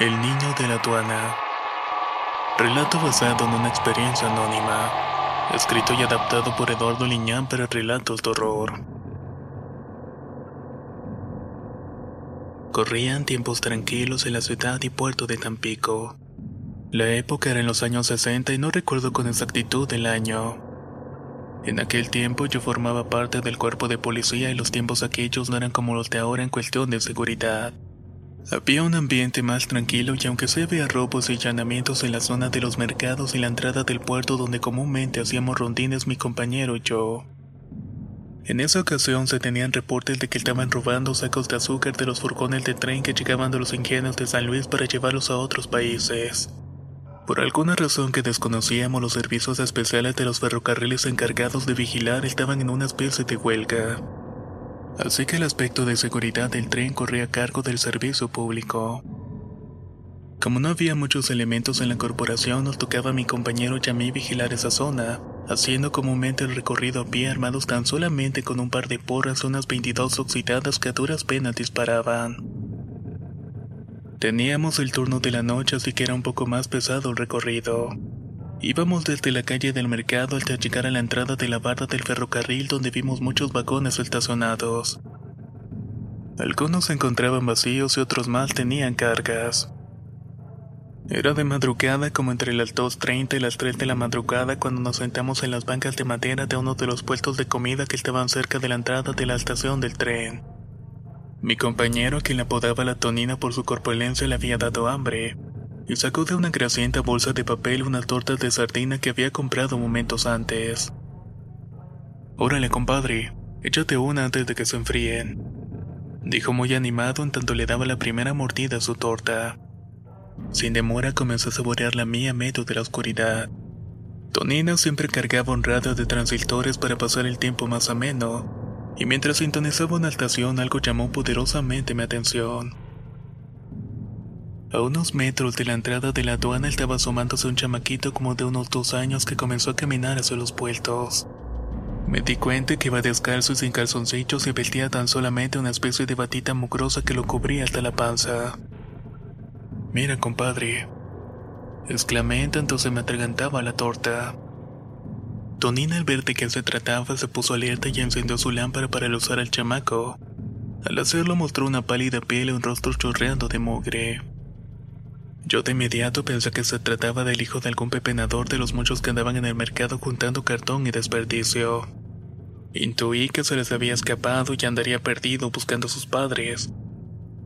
El niño de la aduana. Relato basado en una experiencia anónima. Escrito y adaptado por Eduardo Liñán para relatos de horror. Corrían tiempos tranquilos en la ciudad y puerto de Tampico. La época era en los años 60 y no recuerdo con exactitud el año. En aquel tiempo yo formaba parte del cuerpo de policía y los tiempos aquellos no eran como los de ahora en cuestión de seguridad. Había un ambiente más tranquilo y aunque se veía robos y allanamientos en la zona de los mercados y la entrada del puerto donde comúnmente hacíamos rondines mi compañero y yo. En esa ocasión se tenían reportes de que estaban robando sacos de azúcar de los furgones de tren que llegaban de los ingenios de San Luis para llevarlos a otros países. Por alguna razón que desconocíamos los servicios especiales de los ferrocarriles encargados de vigilar estaban en una especie de huelga así que el aspecto de seguridad del tren corría a cargo del servicio público. Como no había muchos elementos en la corporación, nos tocaba a mi compañero y a mí vigilar esa zona, haciendo comúnmente el recorrido a pie armados tan solamente con un par de porras unas 22 oxidadas que a duras penas disparaban. Teníamos el turno de la noche así que era un poco más pesado el recorrido. Íbamos desde la calle del mercado hasta llegar a la entrada de la barra del ferrocarril donde vimos muchos vagones estacionados. Algunos se encontraban vacíos y otros más tenían cargas. Era de madrugada como entre las 2.30 y las 3 de la madrugada cuando nos sentamos en las bancas de madera de uno de los puestos de comida que estaban cerca de la entrada de la estación del tren. Mi compañero, quien le apodaba la tonina por su corpulencia, le había dado hambre y sacó de una grasienta bolsa de papel unas tortas de sardina que había comprado momentos antes. Órale, compadre, échate una antes de que se enfríen, dijo muy animado en tanto le daba la primera mordida a su torta. Sin demora comenzó a saborear la mía a medio de la oscuridad. Tonina siempre cargaba un radio de transistores para pasar el tiempo más ameno, y mientras sintonizaba una estación algo llamó poderosamente mi atención. A unos metros de la entrada de la aduana estaba asomándose un chamaquito como de unos dos años que comenzó a caminar hacia los puertos. Me di cuenta que iba descalzo y sin calzoncillos y vestía tan solamente una especie de batita mugrosa que lo cubría hasta la panza. Mira, compadre, exclamé en tanto se me atragantaba la torta. Tonina al ver de qué se trataba se puso alerta y encendió su lámpara para usar al chamaco. Al hacerlo mostró una pálida piel y un rostro chorreando de mugre. Yo de inmediato pensé que se trataba del hijo de algún pepenador de los muchos que andaban en el mercado juntando cartón y desperdicio. Intuí que se les había escapado y andaría perdido buscando a sus padres.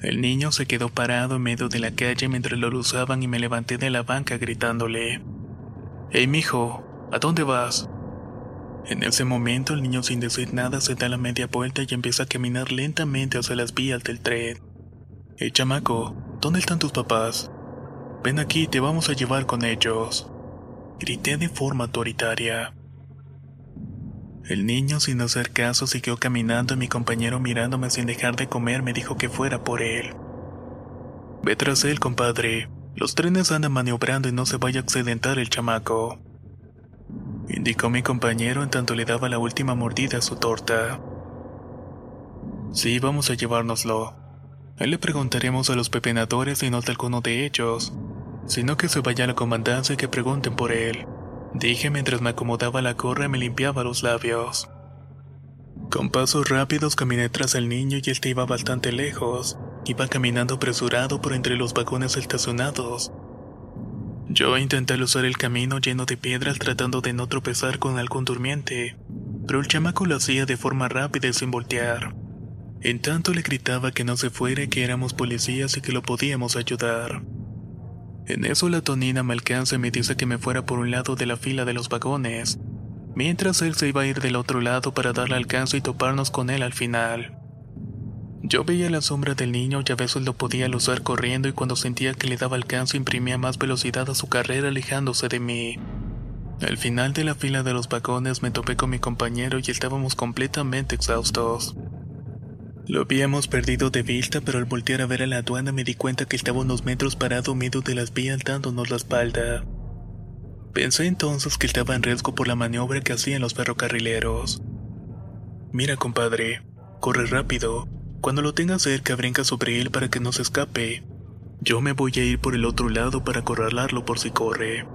El niño se quedó parado en medio de la calle mientras lo usaban y me levanté de la banca gritándole: Hey, mijo, ¿a dónde vas? En ese momento el niño sin decir nada se da la media vuelta y empieza a caminar lentamente hacia las vías del tren. Hey, chamaco, ¿dónde están tus papás? Ven aquí, te vamos a llevar con ellos. Grité de forma autoritaria. El niño, sin hacer caso, siguió caminando y mi compañero mirándome sin dejar de comer me dijo que fuera por él. Ve tras él, compadre. Los trenes andan maniobrando y no se vaya a accidentar el chamaco. Indicó mi compañero en tanto le daba la última mordida a su torta. Sí, vamos a llevárnoslo. Ahí le preguntaremos a los pepenadores si no es de alguno de ellos sino que se vaya a la comandancia y que pregunten por él. Dije mientras me acomodaba la gorra y me limpiaba los labios. Con pasos rápidos caminé tras el niño y este iba bastante lejos. Iba caminando apresurado por entre los vagones estacionados. Yo intenté usar el camino lleno de piedras tratando de no tropezar con algún durmiente, pero el chamaco lo hacía de forma rápida y sin voltear. En tanto le gritaba que no se fuera, que éramos policías y que lo podíamos ayudar. En eso la tonina me alcanza y me dice que me fuera por un lado de la fila de los vagones, mientras él se iba a ir del otro lado para darle alcance y toparnos con él al final. Yo veía la sombra del niño y a veces lo podía luzar corriendo y cuando sentía que le daba alcance imprimía más velocidad a su carrera alejándose de mí. Al final de la fila de los vagones me topé con mi compañero y estábamos completamente exhaustos. Lo habíamos perdido de vista, pero al voltear a ver a la aduana me di cuenta que estaba unos metros parado medio de las vías dándonos la espalda. Pensé entonces que estaba en riesgo por la maniobra que hacían los ferrocarrileros. Mira, compadre, corre rápido. Cuando lo tengas cerca, brinca sobre él para que no se escape. Yo me voy a ir por el otro lado para acorralarlo por si corre.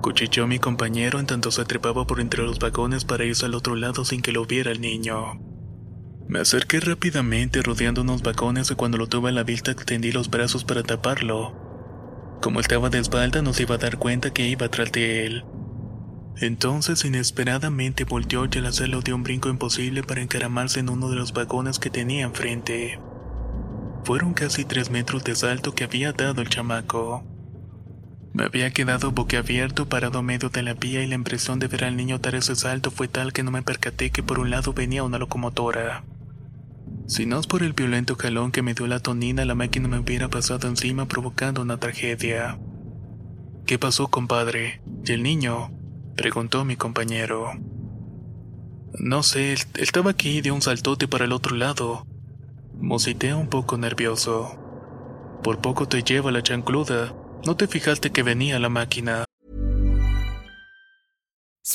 Cuchicheó mi compañero en tanto se trepaba por entre los vagones para irse al otro lado sin que lo viera el niño. Me acerqué rápidamente rodeando unos vagones y cuando lo tuve a la vista extendí los brazos para taparlo. Como estaba de espalda no se iba a dar cuenta que iba tras de él. Entonces inesperadamente volteó y al hacerlo dio un brinco imposible para encaramarse en uno de los vagones que tenía enfrente. Fueron casi tres metros de salto que había dado el chamaco. Me había quedado boquiabierto parado a medio de la vía y la impresión de ver al niño dar ese salto fue tal que no me percaté que por un lado venía una locomotora. Si no es por el violento jalón que me dio la tonina, la máquina me hubiera pasado encima provocando una tragedia. ¿Qué pasó, compadre? ¿Y el niño? preguntó mi compañero. No sé, estaba aquí y dio un saltote para el otro lado. Musité un poco nervioso. Por poco te lleva la chancluda. ¿No te fijaste que venía la máquina?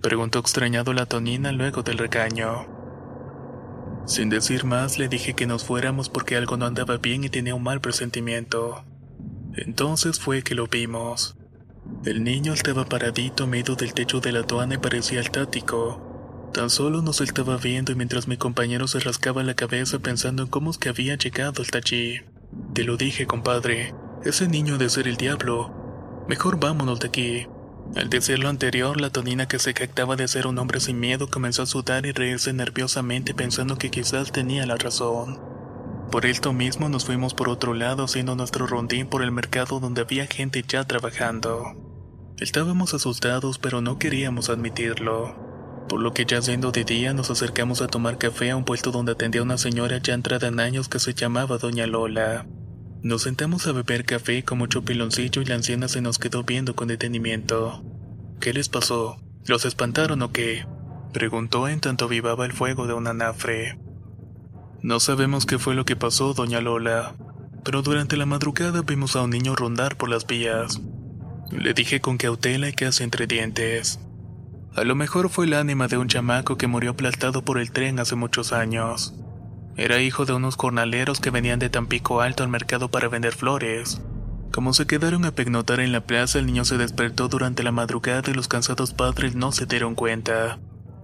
Preguntó extrañado la tonina luego del regaño. Sin decir más, le dije que nos fuéramos porque algo no andaba bien y tenía un mal presentimiento. Entonces fue que lo vimos. El niño estaba paradito medio del techo de la aduana y parecía estático. Tan solo nos estaba viendo y mientras mi compañero se rascaba la cabeza pensando en cómo es que había llegado hasta allí. Te lo dije, compadre. Ese niño ha de ser el diablo. Mejor vámonos de aquí. Al decir lo anterior, la tonina que se jactaba de ser un hombre sin miedo comenzó a sudar y reírse nerviosamente pensando que quizás tenía la razón. Por esto mismo nos fuimos por otro lado haciendo nuestro rondín por el mercado donde había gente ya trabajando. Estábamos asustados pero no queríamos admitirlo. Por lo que ya siendo de día nos acercamos a tomar café a un puesto donde atendía una señora ya entrada en años que se llamaba Doña Lola. Nos sentamos a beber café con mucho piloncillo y la anciana se nos quedó viendo con detenimiento. ¿Qué les pasó? ¿Los espantaron o qué? Preguntó en tanto vivaba el fuego de un anafre. No sabemos qué fue lo que pasó, doña Lola, pero durante la madrugada vimos a un niño rondar por las vías. Le dije con cautela y casi entre dientes. A lo mejor fue el ánima de un chamaco que murió aplastado por el tren hace muchos años. Era hijo de unos jornaleros que venían de Tampico Alto al mercado para vender flores. Como se quedaron a pegnotar en la plaza, el niño se despertó durante la madrugada y los cansados padres no se dieron cuenta.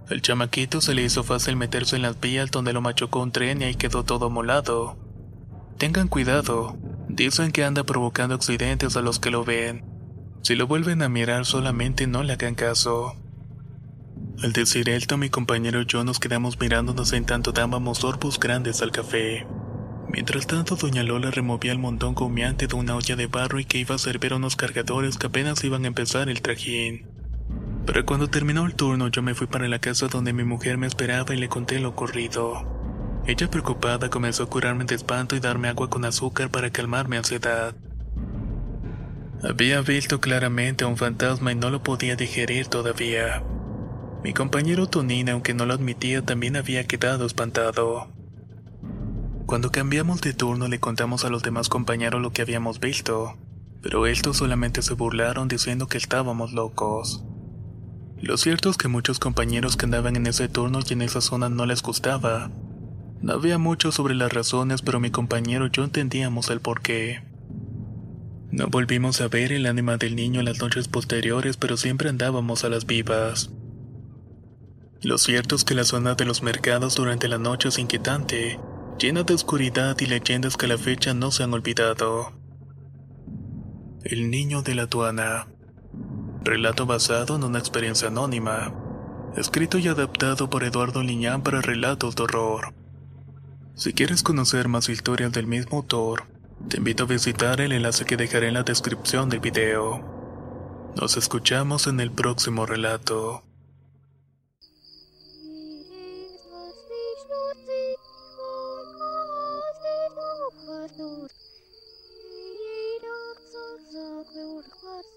El chamaquito se le hizo fácil meterse en las vías donde lo machucó un tren y ahí quedó todo molado. Tengan cuidado, dicen que anda provocando accidentes a los que lo ven. Si lo vuelven a mirar solamente no le hagan caso. Al decir esto, mi compañero y yo nos quedamos mirándonos en tanto dábamos sorbos grandes al café. Mientras tanto, doña Lola removía el montón comiante de una olla de barro y que iba a servir a unos cargadores que apenas iban a empezar el trajín. Pero cuando terminó el turno, yo me fui para la casa donde mi mujer me esperaba y le conté lo ocurrido. Ella preocupada comenzó a curarme de espanto y darme agua con azúcar para calmar mi ansiedad. Había visto claramente a un fantasma y no lo podía digerir todavía. Mi compañero Tonina, aunque no lo admitía, también había quedado espantado. Cuando cambiamos de turno le contamos a los demás compañeros lo que habíamos visto, pero estos solamente se burlaron diciendo que estábamos locos. Lo cierto es que muchos compañeros que andaban en ese turno y en esa zona no les gustaba. No había mucho sobre las razones, pero mi compañero y yo entendíamos el porqué. No volvimos a ver el ánima del niño en las noches posteriores, pero siempre andábamos a las vivas. Lo cierto es que la zona de los mercados durante la noche es inquietante, llena de oscuridad y leyendas que a la fecha no se han olvidado. El niño de la aduana. Relato basado en una experiencia anónima. Escrito y adaptado por Eduardo Liñán para relatos de horror. Si quieres conocer más historias del mismo autor, te invito a visitar el enlace que dejaré en la descripción del video. Nos escuchamos en el próximo relato. go to.